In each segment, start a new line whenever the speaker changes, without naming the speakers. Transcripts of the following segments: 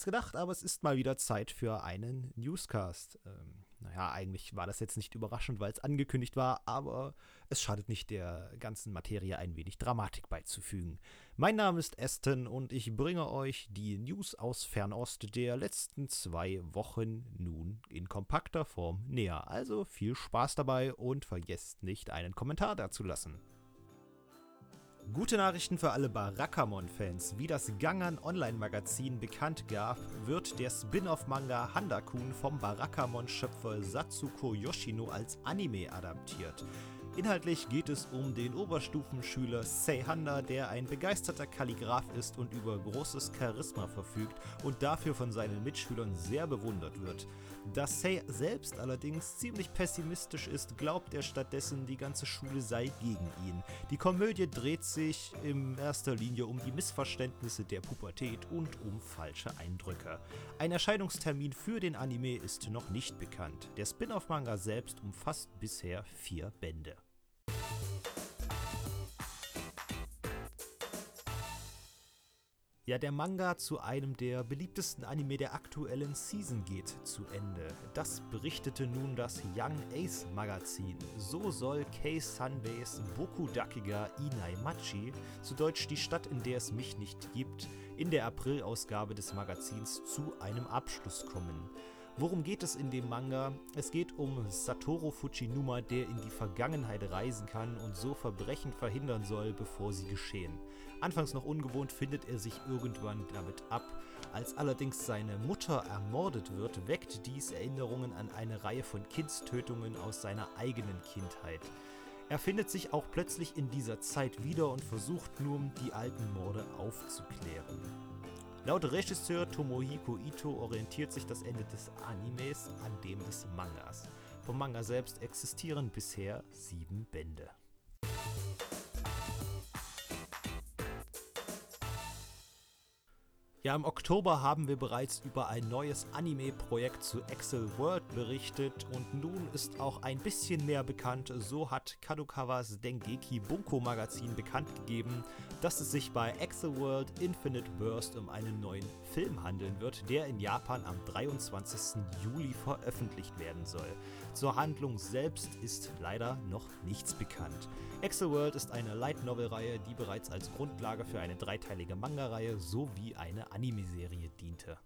hätte es gedacht, aber es ist mal wieder Zeit für einen Newscast. Ähm, naja, eigentlich war das jetzt nicht überraschend, weil es angekündigt war, aber es schadet nicht, der ganzen Materie ein wenig Dramatik beizufügen. Mein Name ist Aston und ich bringe euch die News aus Fernost der letzten zwei Wochen nun in kompakter Form näher. Also viel Spaß dabei und vergesst nicht, einen Kommentar dazulassen. Gute Nachrichten für alle Barakamon-Fans. Wie das Gangan Online-Magazin bekannt gab, wird der Spin-off-Manga Handakun vom Barakamon-Schöpfer Satsuko Yoshino als Anime adaptiert. Inhaltlich geht es um den Oberstufenschüler Seihanda, der ein begeisterter Kalligraph ist und über großes Charisma verfügt und dafür von seinen Mitschülern sehr bewundert wird. Da Sei selbst allerdings ziemlich pessimistisch ist, glaubt er stattdessen, die ganze Schule sei gegen ihn. Die Komödie dreht sich in erster Linie um die Missverständnisse der Pubertät und um falsche Eindrücke. Ein Erscheinungstermin für den Anime ist noch nicht bekannt. Der Spin-off-Manga selbst umfasst bisher vier Bände. Ja, der Manga zu einem der beliebtesten Anime der aktuellen Season geht zu Ende. Das berichtete nun das Young Ace Magazin. So soll Kei Sunbays Boku Dakiga Inai Machi, zu Deutsch die Stadt, in der es mich nicht gibt, in der Aprilausgabe des Magazins zu einem Abschluss kommen. Worum geht es in dem Manga? Es geht um Satoru Fujinuma, der in die Vergangenheit reisen kann und so Verbrechen verhindern soll, bevor sie geschehen. Anfangs noch ungewohnt findet er sich irgendwann damit ab. Als allerdings seine Mutter ermordet wird, weckt dies Erinnerungen an eine Reihe von Kindstötungen aus seiner eigenen Kindheit. Er findet sich auch plötzlich in dieser Zeit wieder und versucht nun, die alten Morde aufzuklären. Laut Regisseur Tomohiko Ito orientiert sich das Ende des Animes an dem des Mangas. Vom Manga selbst existieren bisher sieben Bände. Ja, im Oktober haben wir bereits über ein neues Anime-Projekt zu Excel World berichtet und nun ist auch ein bisschen mehr bekannt. So hat Kadokawas Dengeki Bunko Magazin bekannt gegeben, dass es sich bei Excel World Infinite Burst um einen neuen Film handeln wird, der in Japan am 23. Juli veröffentlicht werden soll. Zur Handlung selbst ist leider noch nichts bekannt. Excel World ist eine Light Novel-Reihe, die bereits als Grundlage für eine dreiteilige Manga-Reihe sowie eine Anime-Serie diente.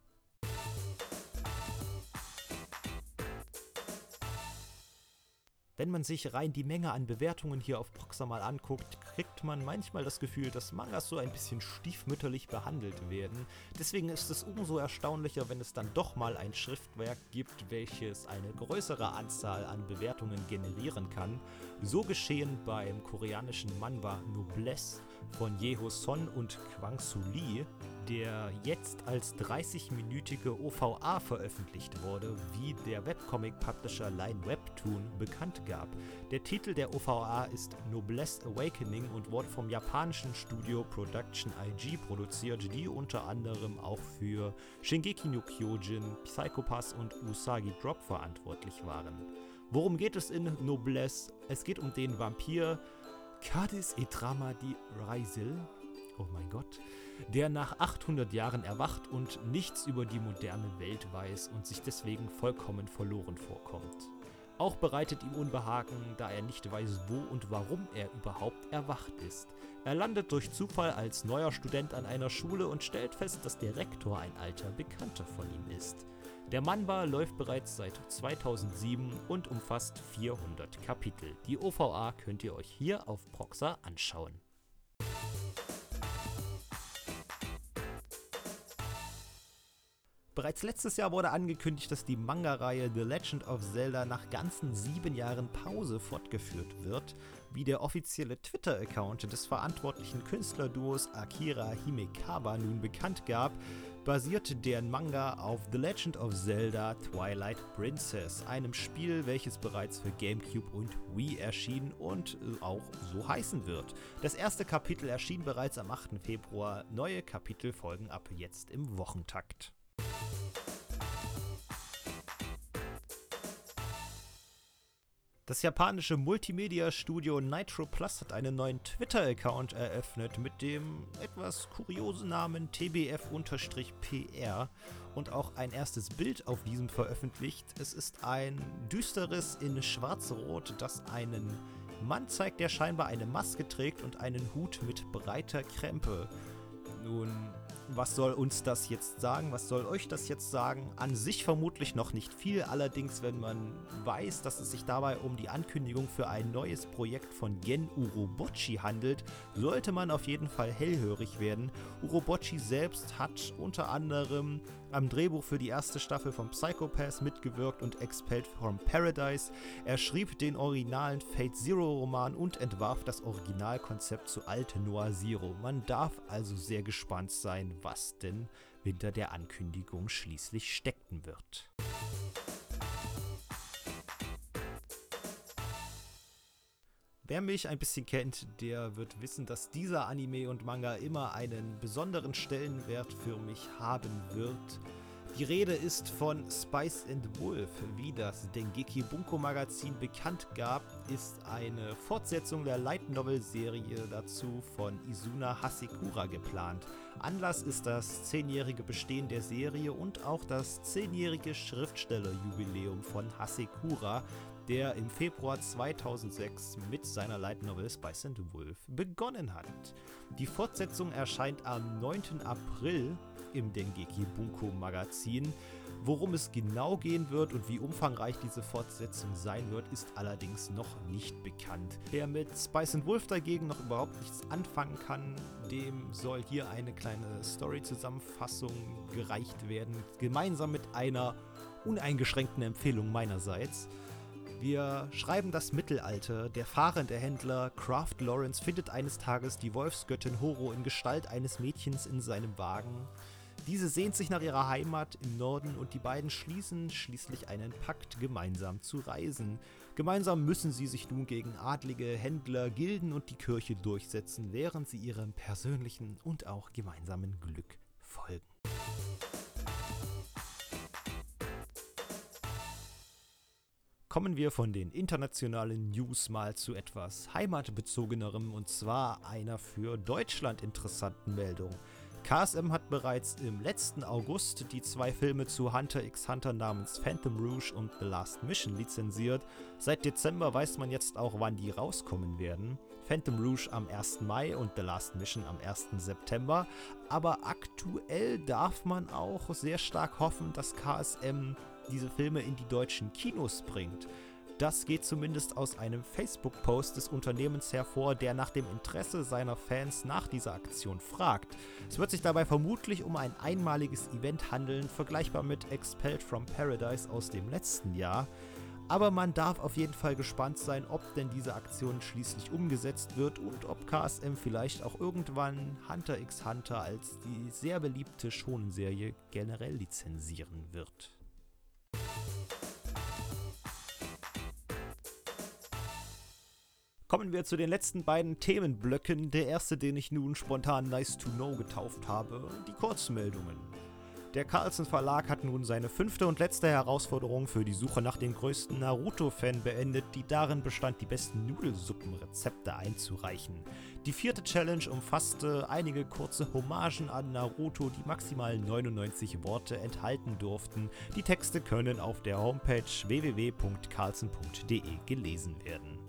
Wenn man sich rein die Menge an Bewertungen hier auf Proxa mal anguckt, kriegt man manchmal das Gefühl, dass Mangas so ein bisschen stiefmütterlich behandelt werden. Deswegen ist es umso erstaunlicher, wenn es dann doch mal ein Schriftwerk gibt, welches eine größere Anzahl an Bewertungen generieren kann. So geschehen beim koreanischen Manhwa Noblesse von Yeho Son und Kwang Soo Lee, der jetzt als 30-minütige OVA veröffentlicht wurde, wie der Webcomic-Publisher Line Webtoon bekannt gab. Der Titel der OVA ist Noblesse Awakening und wurde vom japanischen Studio Production IG produziert, die unter anderem auch für Shingeki no Kyojin, Psychopass und Usagi Drop verantwortlich waren. Worum geht es in Noblesse? Es geht um den Vampir Kadis Etrama di Raisil, oh mein Gott, der nach 800 Jahren erwacht und nichts über die moderne Welt weiß und sich deswegen vollkommen verloren vorkommt. Auch bereitet ihm Unbehagen, da er nicht weiß, wo und warum er überhaupt erwacht ist. Er landet durch Zufall als neuer Student an einer Schule und stellt fest, dass der Rektor ein alter Bekannter von ihm ist. Der Manba läuft bereits seit 2007 und umfasst 400 Kapitel. Die OVA könnt ihr euch hier auf Proxa anschauen. Bereits letztes Jahr wurde angekündigt, dass die Manga-Reihe The Legend of Zelda nach ganzen sieben Jahren Pause fortgeführt wird. Wie der offizielle Twitter-Account des verantwortlichen Künstlerduos Akira Himekawa nun bekannt gab, basierte deren Manga auf The Legend of Zelda Twilight Princess, einem Spiel, welches bereits für GameCube und Wii erschien und auch so heißen wird. Das erste Kapitel erschien bereits am 8. Februar, neue Kapitel folgen ab jetzt im Wochentakt. Das japanische Multimedia-Studio Nitro Plus hat einen neuen Twitter-Account eröffnet mit dem etwas kuriosen Namen tbf-pr und auch ein erstes Bild auf diesem veröffentlicht. Es ist ein düsteres in schwarz-rot, das einen Mann zeigt, der scheinbar eine Maske trägt und einen Hut mit breiter Krempe. Nun, was soll uns das jetzt sagen? Was soll euch das jetzt sagen? An sich vermutlich noch nicht viel, allerdings wenn man weiß, dass es sich dabei um die Ankündigung für ein neues Projekt von Gen Urobochi handelt, sollte man auf jeden Fall hellhörig werden. Urobochi selbst hat unter anderem am Drehbuch für die erste Staffel von Psychopath mitgewirkt und Expelled from Paradise. Er schrieb den originalen Fate Zero Roman und entwarf das Originalkonzept zu Alt Noir Zero. Man darf also sehr gespannt sein, was denn hinter der Ankündigung schließlich stecken wird. Wer mich ein bisschen kennt, der wird wissen, dass dieser Anime und Manga immer einen besonderen Stellenwert für mich haben wird. Die Rede ist von Spice and Wolf. Wie das Dengeki Bunko Magazin bekannt gab, ist eine Fortsetzung der Light Novel Serie dazu von Izuna Hasekura geplant. Anlass ist das zehnjährige Bestehen der Serie und auch das zehnjährige Schriftstellerjubiläum von Hasekura, der im Februar 2006 mit seiner Light Novel Spice and Wolf begonnen hat. Die Fortsetzung erscheint am 9. April im Dengeki Bunko Magazin. Worum es genau gehen wird und wie umfangreich diese Fortsetzung sein wird, ist allerdings noch nicht bekannt. Wer mit Spice and Wolf dagegen noch überhaupt nichts anfangen kann, dem soll hier eine kleine Story-Zusammenfassung gereicht werden, gemeinsam mit einer uneingeschränkten Empfehlung meinerseits. Wir schreiben das Mittelalter. Der fahrende Händler Kraft Lawrence findet eines Tages die Wolfsgöttin Horo in Gestalt eines Mädchens in seinem Wagen. Diese sehnt sich nach ihrer Heimat im Norden und die beiden schließen schließlich einen Pakt, gemeinsam zu reisen. Gemeinsam müssen sie sich nun gegen adlige, Händler, Gilden und die Kirche durchsetzen, während sie ihrem persönlichen und auch gemeinsamen Glück folgen. Kommen wir von den internationalen News mal zu etwas heimatbezogenerem und zwar einer für Deutschland interessanten Meldung. KSM hat bereits im letzten August die zwei Filme zu Hunter x Hunter namens Phantom Rouge und The Last Mission lizenziert. Seit Dezember weiß man jetzt auch, wann die rauskommen werden. Phantom Rouge am 1. Mai und The Last Mission am 1. September. Aber aktuell darf man auch sehr stark hoffen, dass KSM diese Filme in die deutschen Kinos bringt. Das geht zumindest aus einem Facebook-Post des Unternehmens hervor, der nach dem Interesse seiner Fans nach dieser Aktion fragt. Es wird sich dabei vermutlich um ein einmaliges Event handeln, vergleichbar mit Expelled from Paradise aus dem letzten Jahr. Aber man darf auf jeden Fall gespannt sein, ob denn diese Aktion schließlich umgesetzt wird und ob KSM vielleicht auch irgendwann Hunter x Hunter als die sehr beliebte Schonenserie generell lizenzieren wird. Kommen wir zu den letzten beiden Themenblöcken. Der erste, den ich nun spontan Nice to Know getauft habe, die Kurzmeldungen. Der Carlsen Verlag hat nun seine fünfte und letzte Herausforderung für die Suche nach dem größten Naruto-Fan beendet, die darin bestand, die besten Nudelsuppenrezepte einzureichen. Die vierte Challenge umfasste einige kurze Hommagen an Naruto, die maximal 99 Worte enthalten durften. Die Texte können auf der Homepage www.carlsen.de gelesen werden.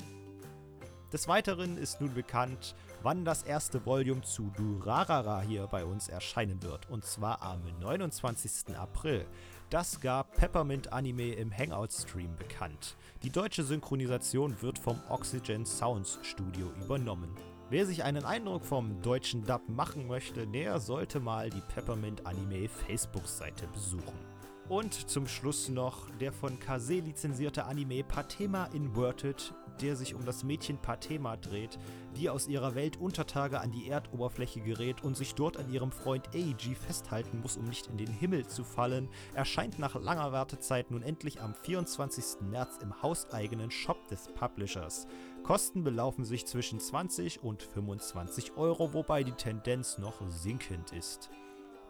Des Weiteren ist nun bekannt, wann das erste Volume zu Durarara hier bei uns erscheinen wird, und zwar am 29. April. Das gab Peppermint Anime im Hangout-Stream bekannt. Die deutsche Synchronisation wird vom Oxygen Sounds Studio übernommen. Wer sich einen Eindruck vom deutschen Dub machen möchte, der sollte mal die Peppermint Anime Facebook-Seite besuchen. Und zum Schluss noch der von Kase lizenzierte Anime Patema Inverted der sich um das Mädchen Patema dreht, die aus ihrer Welt Untertage an die Erdoberfläche gerät und sich dort an ihrem Freund Eiji festhalten muss, um nicht in den Himmel zu fallen, erscheint nach langer Wartezeit nun endlich am 24. März im hauseigenen Shop des Publishers. Kosten belaufen sich zwischen 20 und 25 Euro, wobei die Tendenz noch sinkend ist.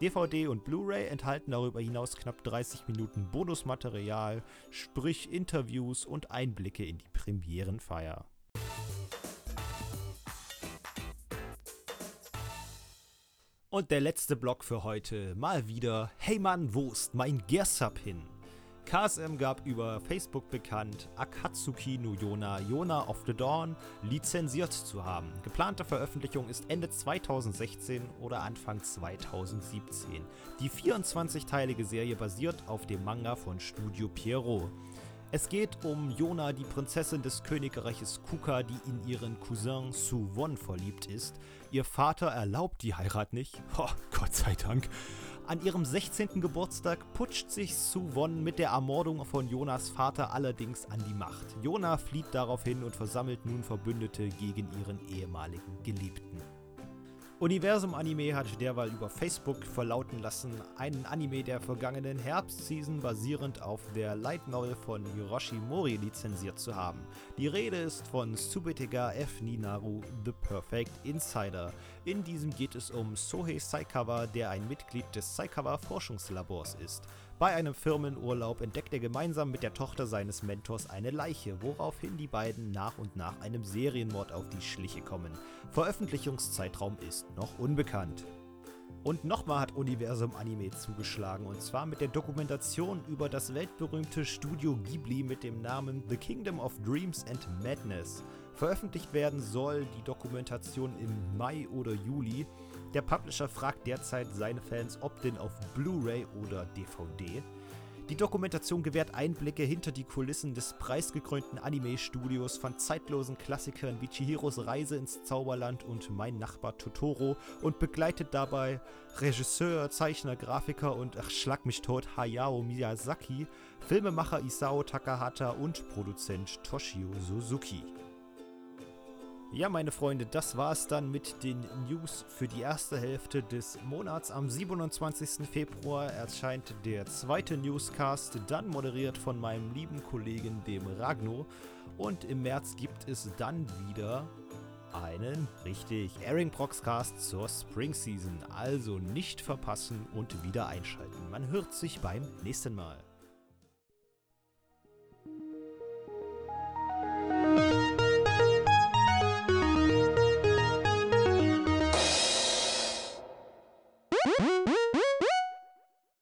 DVD und Blu-ray enthalten darüber hinaus knapp 30 Minuten Bonusmaterial, sprich Interviews und Einblicke in die Premierenfeier. Und der letzte Block für heute. Mal wieder. Hey Mann, wo ist mein Gearsub hin? KSM gab über Facebook bekannt, Akatsuki no Yona Yona of the Dawn lizenziert zu haben. Geplante Veröffentlichung ist Ende 2016 oder Anfang 2017. Die 24-teilige Serie basiert auf dem Manga von Studio Pierrot. Es geht um Yona, die Prinzessin des Königreiches Kuka, die in ihren Cousin Su Won verliebt ist. Ihr Vater erlaubt die Heirat nicht. Oh, Gott sei Dank. An ihrem 16. Geburtstag putscht sich Su Won mit der Ermordung von Jonas Vater allerdings an die Macht. Jona flieht daraufhin und versammelt nun Verbündete gegen ihren ehemaligen Geliebten. Universum Anime hat derweil über Facebook verlauten lassen, einen Anime der vergangenen Herbstseason basierend auf der Light Novel von Hiroshi Mori lizenziert zu haben. Die Rede ist von Subetega F. Ninaru, The Perfect Insider. In diesem geht es um Sohei Saikawa, der ein Mitglied des Saikawa Forschungslabors ist. Bei einem Firmenurlaub entdeckt er gemeinsam mit der Tochter seines Mentors eine Leiche, woraufhin die beiden nach und nach einem Serienmord auf die Schliche kommen. Veröffentlichungszeitraum ist noch unbekannt. Und nochmal hat Universum Anime zugeschlagen und zwar mit der Dokumentation über das weltberühmte Studio Ghibli mit dem Namen The Kingdom of Dreams and Madness. Veröffentlicht werden soll die Dokumentation im Mai oder Juli. Der Publisher fragt derzeit seine Fans, ob denn auf Blu-ray oder DVD. Die Dokumentation gewährt Einblicke hinter die Kulissen des preisgekrönten Anime-Studios von zeitlosen Klassikern wie Chihiros Reise ins Zauberland und Mein Nachbar Totoro und begleitet dabei Regisseur, Zeichner, Grafiker und ach schlag mich tot Hayao Miyazaki, Filmemacher Isao Takahata und Produzent Toshio Suzuki. Ja, meine Freunde, das war es dann mit den News für die erste Hälfte des Monats. Am 27. Februar erscheint der zweite Newscast, dann moderiert von meinem lieben Kollegen, dem Ragno. Und im März gibt es dann wieder einen, richtig, Airing Proxcast zur Spring Season. Also nicht verpassen und wieder einschalten. Man hört sich beim nächsten Mal.